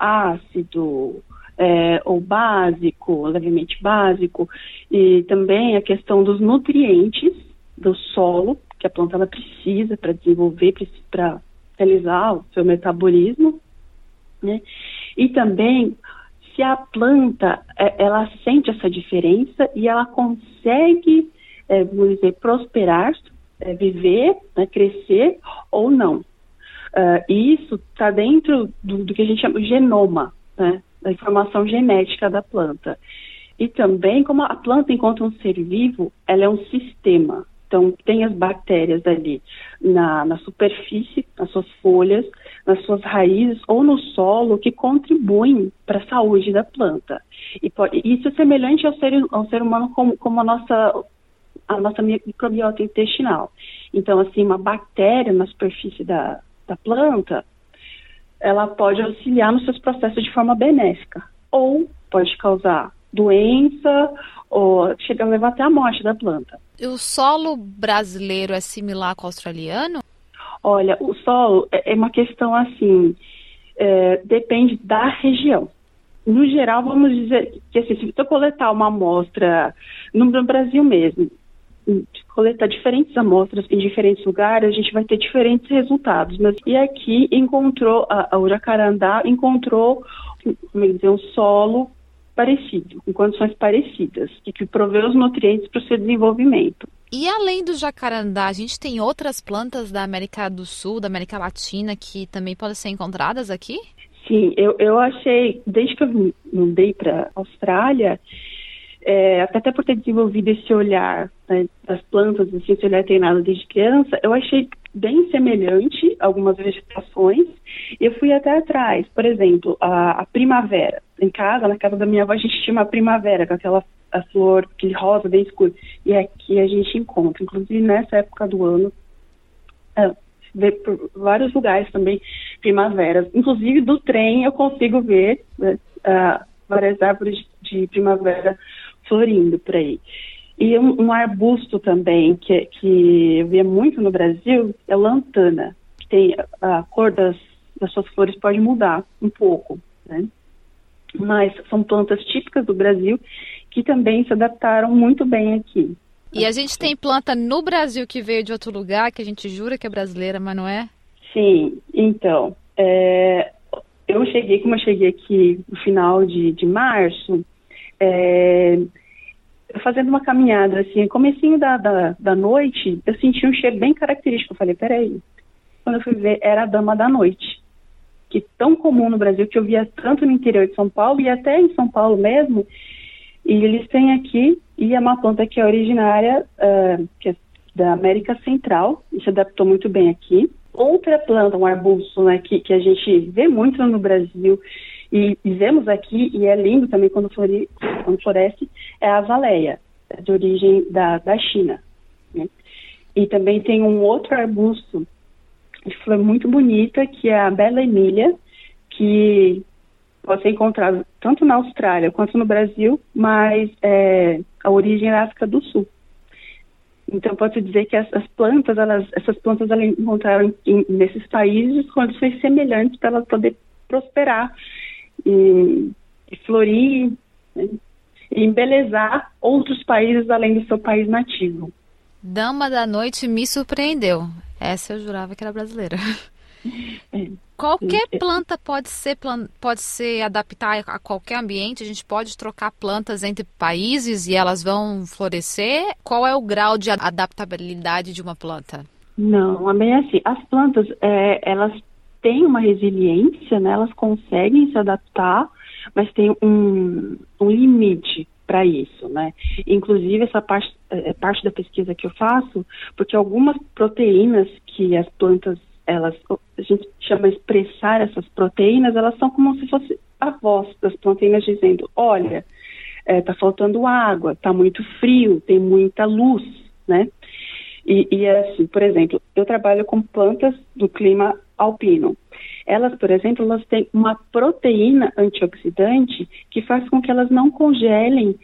ácido é, ou básico, levemente básico, e também a questão dos nutrientes do solo que a planta precisa para desenvolver, para realizar o seu metabolismo, né? E também se a planta é, ela sente essa diferença e ela consegue, é, vamos dizer, prosperar, é, viver, né, crescer ou não. Uh, e isso está dentro do, do, que a gente chama de genoma, né, da informação genética da planta. E também, como a planta, enquanto um ser vivo, ela é um sistema. Então, tem as bactérias ali na, na superfície, nas suas folhas, nas suas raízes ou no solo que contribuem para a saúde da planta. E pode, isso é semelhante ao ser, ao ser humano como, como a nossa a nossa microbiota intestinal. Então, assim, uma bactéria na superfície da, da planta, ela pode auxiliar nos seus processos de forma benéfica, ou pode causar doença, ou chegar a levar até a morte da planta. E o solo brasileiro é similar com o australiano? Olha, o solo é, é uma questão assim, é, depende da região. No geral, vamos dizer que assim, se eu coletar uma amostra no Brasil mesmo, coletar diferentes amostras em diferentes lugares, a gente vai ter diferentes resultados. Mas, e aqui encontrou, a, a jacarandá encontrou, como dizer, um solo parecido, em condições parecidas, e que provê os nutrientes para o seu desenvolvimento. E além do jacarandá, a gente tem outras plantas da América do Sul, da América Latina, que também podem ser encontradas aqui? Sim, eu, eu achei, desde que eu mudei para a Austrália, é, até por ter desenvolvido esse olhar né, das plantas, assim, esse olhar treinado desde criança, eu achei bem semelhante algumas vegetações e eu fui até atrás. Por exemplo, a, a, primavera. Em casa, na casa da minha avó, a gente tinha uma primavera, com aquela a flor, aquele rosa bem escuro. E aqui a gente encontra, inclusive nessa época do ano, é, vê por vários lugares também primaveras. Inclusive do trem eu consigo ver né, uh, várias árvores de primavera florindo por aí. E um, um arbusto também que, que eu via muito no Brasil é lantana, que tem a cor das, das suas flores pode mudar um pouco, né? Mas são plantas típicas do Brasil que também se adaptaram muito bem aqui. E a gente tem planta no Brasil que veio de outro lugar, que a gente jura que é brasileira, mas não é? Sim, então, é, eu cheguei, como eu cheguei aqui no final de, de março, é, fazendo uma caminhada, assim, comecinho da, da, da, noite, eu senti um cheiro bem característico. Eu falei, peraí. Quando eu fui ver, era a dama da noite. Que tão comum no Brasil, que eu via tanto no interior de São Paulo e até em São Paulo mesmo. E eles têm aqui, e é uma planta que é originária uh, que é da América Central, e se adaptou muito bem aqui. Outra planta, um arbusto, né, que, que a gente vê muito no Brasil e, e vemos aqui, e é lindo também quando, flore, quando floresce, é a azaleia, de origem da, da China. Né? E também tem um outro arbusto de flor muito bonita, que é a Bela Emília, que pode ser encontrado tanto na Austrália quanto no Brasil, mas é, a origem é a África do Sul. Então pode dizer que essas plantas, elas, essas plantas elas encontraram em, nesses países condições semelhantes para elas poder prosperar e, e florir né, e embelezar outros países além do seu país nativo. Dama da Noite me surpreendeu. Essa eu jurava que era brasileira. (laughs) Qualquer planta pode ser, pode ser adaptar a qualquer ambiente. A gente pode trocar plantas entre países e elas vão florescer. Qual é o grau de adaptabilidade de uma planta? Não, é bem assim. As plantas, é, elas têm uma resiliência, né? Elas conseguem se adaptar, mas tem um, um limite para isso, né? Inclusive essa parte é, é parte da pesquisa que eu faço, porque algumas proteínas que as plantas elas a gente chama expressar essas proteínas, elas são como se fosse a voz das proteínas dizendo, olha, está é, faltando água, está muito frio, tem muita luz, né? E, e assim, por exemplo, eu trabalho com plantas do clima alpino. Elas, por exemplo, elas têm uma proteína antioxidante que faz com que elas não congelem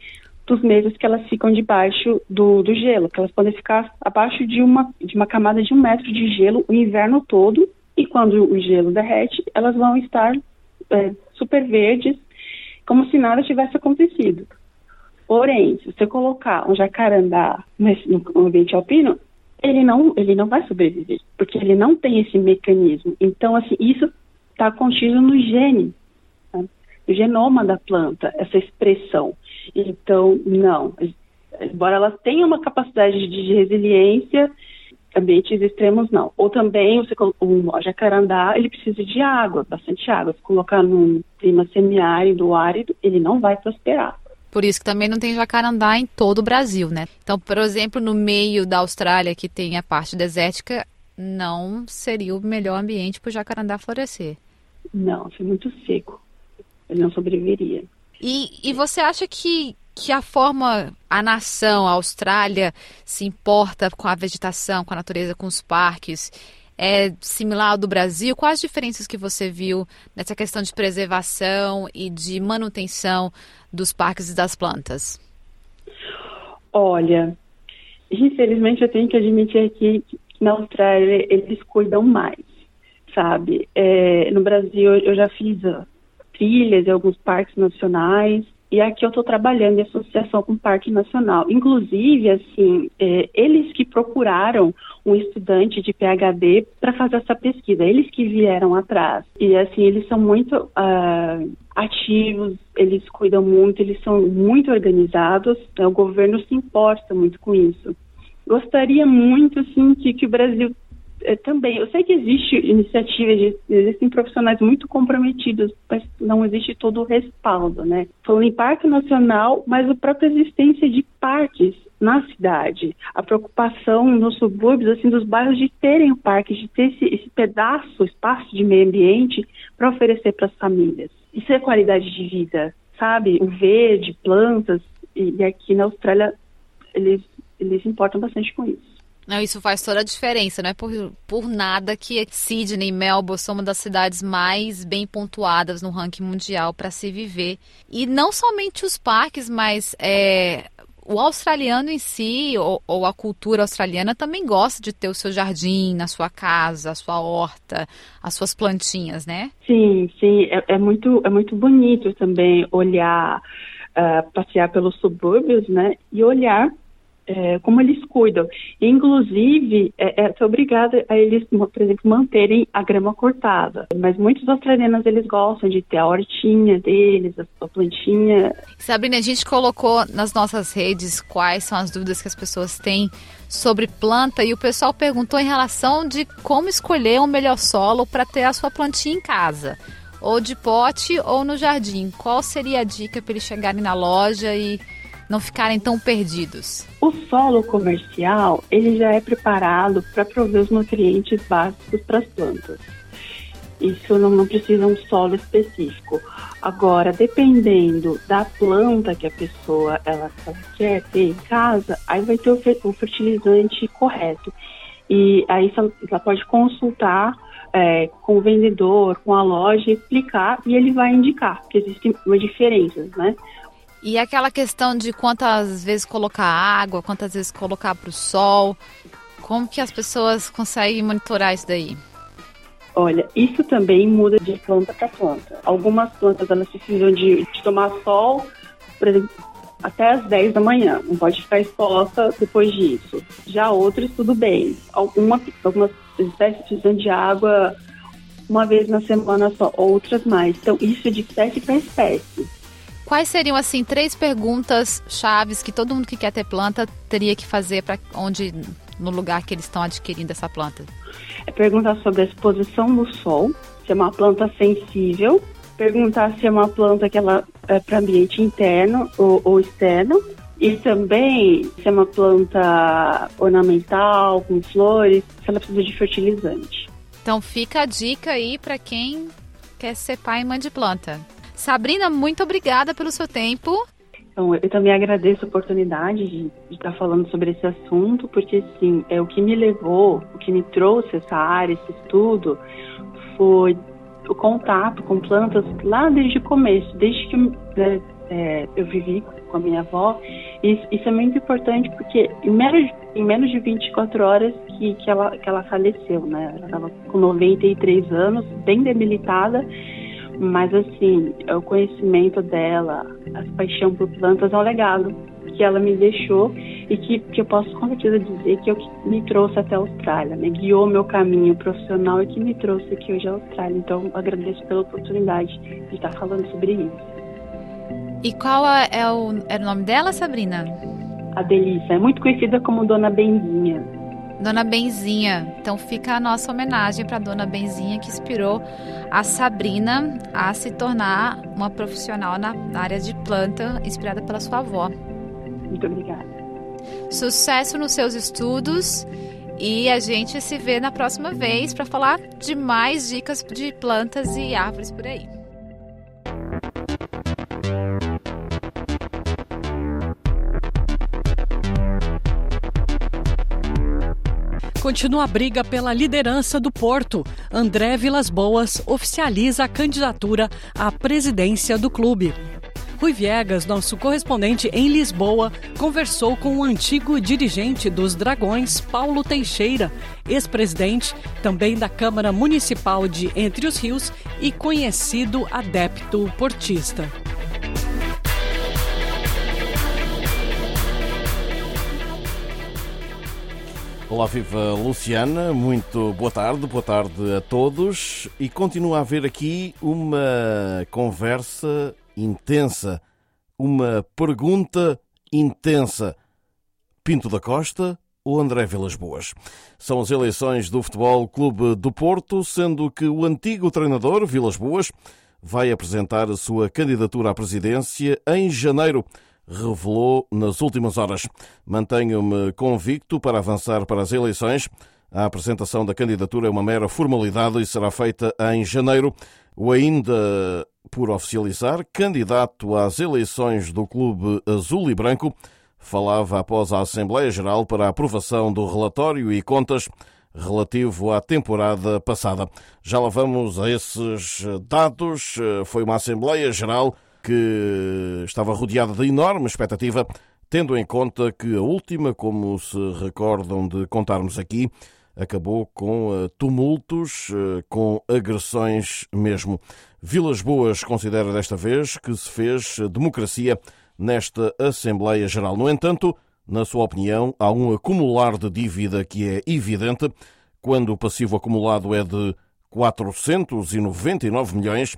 dos meses que elas ficam debaixo do, do gelo, que elas podem ficar abaixo de uma, de uma camada de um metro de gelo o inverno todo, e quando o gelo derrete, elas vão estar é, super verdes, como se nada tivesse acontecido. Porém, se você colocar um jacarandá no ambiente alpino, ele não, ele não vai sobreviver, porque ele não tem esse mecanismo. Então, assim, isso está contido no gene, né? no genoma da planta, essa expressão. Então, não. Embora elas tenham uma capacidade de resiliência, ambientes extremos não. Ou também você, o jacarandá, ele precisa de água, bastante água. Se colocar num clima semiárido, árido, ele não vai prosperar. Por isso que também não tem jacarandá em todo o Brasil, né? Então, por exemplo, no meio da Austrália, que tem a parte desértica, não seria o melhor ambiente para o jacarandá florescer. Não, é muito seco. Ele não sobreviveria. E, e você acha que, que a forma, a nação, a Austrália, se importa com a vegetação, com a natureza, com os parques, é similar ao do Brasil? Quais as diferenças que você viu nessa questão de preservação e de manutenção dos parques e das plantas? Olha, infelizmente eu tenho que admitir que na Austrália eles cuidam mais, sabe? É, no Brasil eu já fiz trilhas e alguns parques nacionais. E aqui eu estou trabalhando em associação com o Parque Nacional. Inclusive, assim, é, eles que procuraram um estudante de PhD para fazer essa pesquisa, eles que vieram atrás. E, assim, eles são muito uh, ativos, eles cuidam muito, eles são muito organizados. Né? O governo se importa muito com isso. Gostaria muito, assim, que, que o Brasil é, também, eu sei que existe iniciativas, existem profissionais muito comprometidos, mas não existe todo o respaldo, né? Falando em parque nacional, mas a própria existência de parques na cidade, a preocupação nos subúrbios, assim, dos bairros de terem o parque, de ter esse, esse pedaço, espaço de meio ambiente para oferecer para as famílias. Isso é qualidade de vida, sabe? O verde, plantas, e, e aqui na Austrália eles, eles importam bastante com isso. Não, isso faz toda a diferença, não é por, por nada que Sydney e Melbourne são uma das cidades mais bem pontuadas no ranking mundial para se viver. E não somente os parques, mas é, o australiano em si, ou, ou, a cultura australiana, também gosta de ter o seu jardim na sua casa, a sua horta, as suas plantinhas, né? Sim, sim. É, é muito, é muito bonito também olhar, uh, passear pelos subúrbios, né? E olhar é, como eles cuidam. Inclusive, é, é obrigada a eles, por exemplo, manterem a grama cortada. Mas muitos australianos, eles gostam de ter a hortinha deles, a plantinha. Sabrina, a gente colocou nas nossas redes quais são as dúvidas que as pessoas têm sobre planta e o pessoal perguntou em relação de como escolher um melhor solo para ter a sua plantinha em casa. Ou de pote ou no jardim. Qual seria a dica para eles chegarem na loja e não ficarem tão perdidos? O solo comercial, ele já é preparado para prover os nutrientes básicos para as plantas. Isso não, não precisa um solo específico. Agora, dependendo da planta que a pessoa ela, ela quer ter em casa, aí vai ter o, o fertilizante correto. E aí ela pode consultar é, com o vendedor, com a loja, explicar e ele vai indicar, porque existem diferenças, né? E aquela questão de quantas vezes colocar água, quantas vezes colocar para o sol, como que as pessoas conseguem monitorar isso daí? Olha, isso também muda de planta para planta. Algumas plantas elas precisam de, de, tomar sol, por exemplo, até as 10 da manhã. Não pode ficar exposta depois disso. Já outras, tudo bem. Alguma, algumas espécies precisam de água uma vez na semana só, outras mais. Então, isso é de espécie para espécie. Quais seriam, assim, três perguntas chaves que todo mundo que quer ter planta teria que fazer para onde, no lugar que eles estão adquirindo essa planta? É perguntar sobre a exposição no sol, se é uma planta sensível, perguntar se é uma planta que ela é para ambiente interno ou, ou externo, e também se é uma planta ornamental, com flores, se ela precisa de fertilizante. Então fica a dica aí para quem quer ser pai e mãe de planta. Sabrina, muito obrigada pelo seu tempo. Então, eu também agradeço a oportunidade de, de, estar falando sobre esse assunto, porque, assim, é o que me levou, o que me trouxe essa área, esse estudo, foi o contato com plantas lá desde o começo, desde que né, é, eu vivi com a minha avó. E isso é muito importante porque em menos, em menos de 24 horas que, que, ela, que ela faleceu, né? Ela estava com 93 anos, bem debilitada mas assim, o conhecimento dela, a paixão por plantas é um legado que ela me deixou e que, que eu posso com certeza dizer que é o que me trouxe até a Austrália, né? guiou meu caminho profissional e que me trouxe aqui hoje à Austrália. Então, agradeço pela oportunidade de estar falando sobre isso. E qual é, é o, é o nome dela, Sabrina? A Delícia, é muito conhecida como Dona Benzinha. Dona Benzinha. Então fica a nossa homenagem para Dona Benzinha que inspirou a Sabrina a se tornar uma profissional na área de planta, inspirada pela sua avó. Muito obrigada. Sucesso nos seus estudos e a gente se vê na próxima vez para falar de mais dicas de plantas e árvores por aí. Continua a briga pela liderança do Porto. André Vilas Boas oficializa a candidatura à presidência do clube. Rui Viegas, nosso correspondente em Lisboa, conversou com o antigo dirigente dos Dragões, Paulo Teixeira, ex-presidente também da Câmara Municipal de Entre os Rios e conhecido adepto portista. Olá, viva Luciana, muito boa tarde, boa tarde a todos. E continua a haver aqui uma conversa intensa, uma pergunta intensa. Pinto da Costa ou André Vilas Boas? São as eleições do Futebol Clube do Porto, sendo que o antigo treinador, Vilas Boas, vai apresentar a sua candidatura à presidência em janeiro revelou nas últimas horas. Mantenho-me convicto para avançar para as eleições. A apresentação da candidatura é uma mera formalidade e será feita em janeiro. O ainda por oficializar, candidato às eleições do Clube Azul e Branco, falava após a Assembleia Geral para a aprovação do relatório e contas relativo à temporada passada. Já lá vamos a esses dados. Foi uma Assembleia Geral que estava rodeada de enorme expectativa, tendo em conta que a última, como se recordam de contarmos aqui, acabou com eh, tumultos, eh, com agressões mesmo. Vilas Boas considera desta vez que se fez democracia nesta Assembleia Geral. No entanto, na sua opinião, há um acumular de dívida que é evidente quando o passivo acumulado é de 499 milhões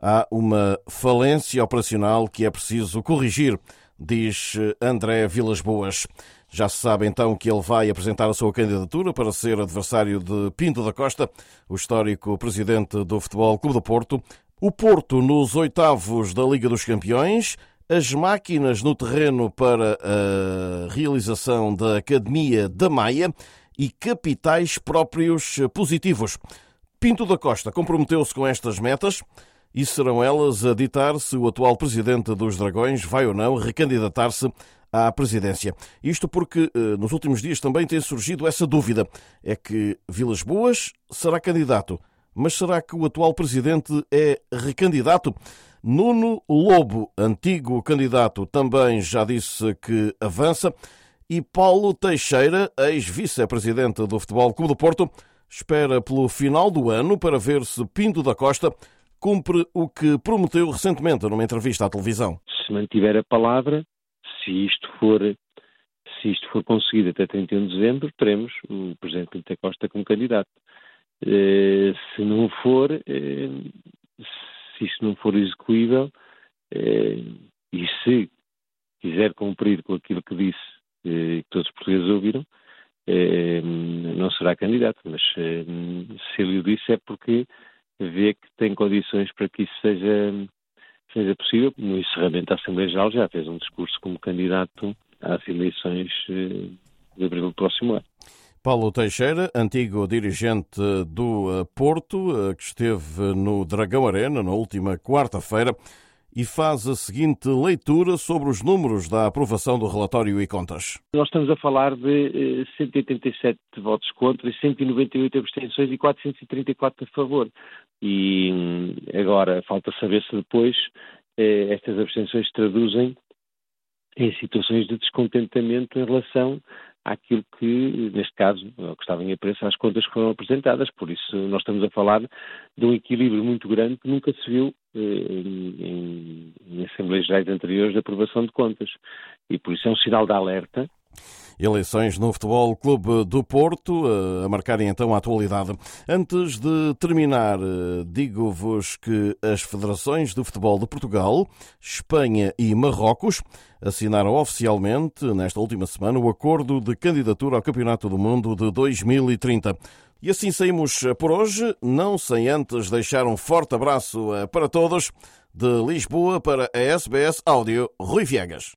há uma falência operacional que é preciso corrigir, diz André Vilas Boas. Já se sabe então que ele vai apresentar a sua candidatura para ser adversário de Pinto da Costa, o histórico presidente do Futebol Clube do Porto. O Porto nos oitavos da Liga dos Campeões, as máquinas no terreno para a realização da Academia da Maia e capitais próprios positivos. Pinto da Costa comprometeu-se com estas metas e serão elas a ditar se o atual presidente dos Dragões vai ou não recandidatar-se à presidência. Isto porque eh, nos últimos dias também tem surgido essa dúvida. É que Vilas Boas será candidato, mas será que o atual presidente é recandidato? Nuno Lobo, antigo candidato, também já disse que avança. E Paulo Teixeira, ex-vice-presidente do Futebol Clube do Porto, espera pelo final do ano para ver se Pinto da Costa cumpre o que prometeu recentemente numa entrevista à televisão. Se mantiver a palavra, se isto for, se isto for conseguido até 31 de dezembro, teremos o Presidente Pinto Costa como candidato. Eh, se não for, eh, se isto não for execuível, eh, e se quiser cumprir com aquilo que disse, que todos os portugueses ouviram, não será candidato. Mas se ele o disse é porque vê que tem condições para que isso seja, seja possível. No encerramento da Assembleia Geral já fez um discurso como candidato às eleições de abril do próximo ano. Paulo Teixeira, antigo dirigente do Porto, que esteve no Dragão Arena na última quarta-feira e faz a seguinte leitura sobre os números da aprovação do relatório e contas. Nós estamos a falar de 187 eh, votos contra e 198 abstenções e 434 a favor. E hum, agora falta saber se depois eh, estas abstenções traduzem em situações de descontentamento em relação àquilo que, neste caso, que estava em apreço às contas que foram apresentadas. Por isso, nós estamos a falar de um equilíbrio muito grande que nunca se viu eh, em, em Assembleias Gerais anteriores de aprovação de contas. E por isso é um sinal de alerta Eleições no Futebol Clube do Porto, eh, a marcarem então a atualidade. Antes de terminar, eh, digo-vos que as federações de futebol de Portugal, Espanha e Marrocos assinaram oficialmente, nesta última semana, o acordo de candidatura ao Campeonato do Mundo de 2030. E assim saímos por hoje, não sem antes deixar um forte abraço eh, para todos, de Lisboa para a SBS Áudio, Rui Viegas.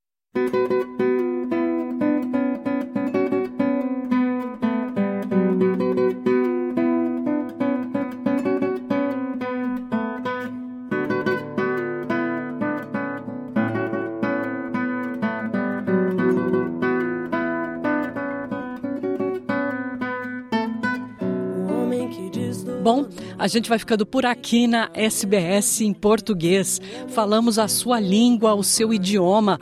Bom, a gente vai ficando por aqui na SBS em português. Falamos a sua língua, o seu idioma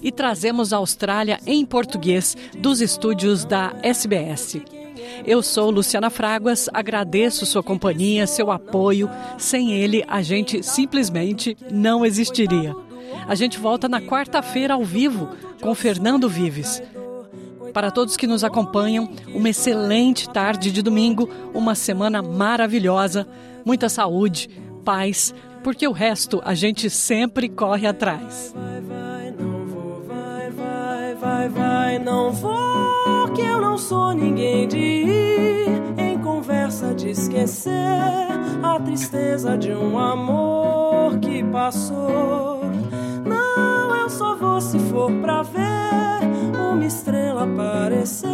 e trazemos a Austrália em português dos estúdios da SBS. Eu sou Luciana Fraguas, agradeço sua companhia, seu apoio. Sem ele, a gente simplesmente não existiria. A gente volta na quarta-feira ao vivo com Fernando Vives. Para todos que nos acompanham, uma excelente tarde de domingo, uma semana maravilhosa, muita saúde, paz, porque o resto a gente sempre corre atrás. Vai, vai, não vou, vai, vai, vai, vai, não vou, que eu não sou ninguém de ir em conversa de esquecer a tristeza de um amor que passou. Não, eu só vou se for pra ver uma estrela aparecer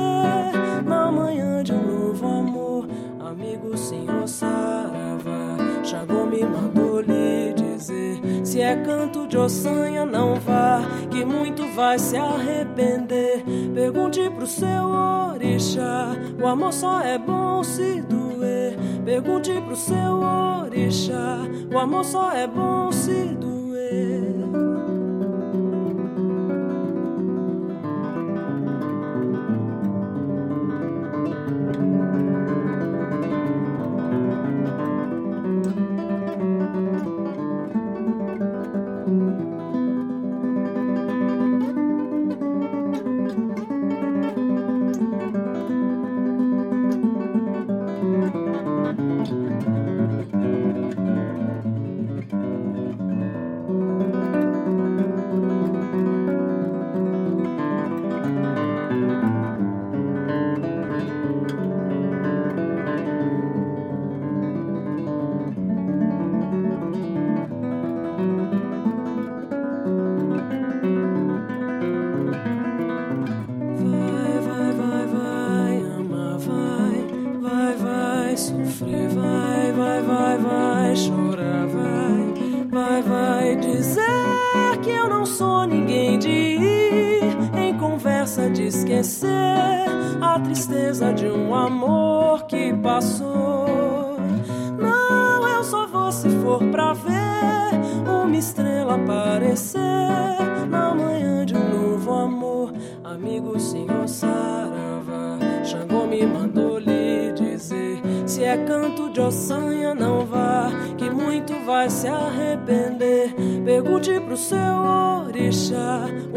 na manhã de um novo amor. Amigo senhor Saravá, Xangô me mandou lhe dizer: se é canto de ossanha, não vá, que muito vai se arrepender. Pergunte pro seu orixá: o amor só é bom se doer. Pergunte pro seu orixá: o amor só é bom se doer.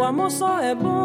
Amor só é bom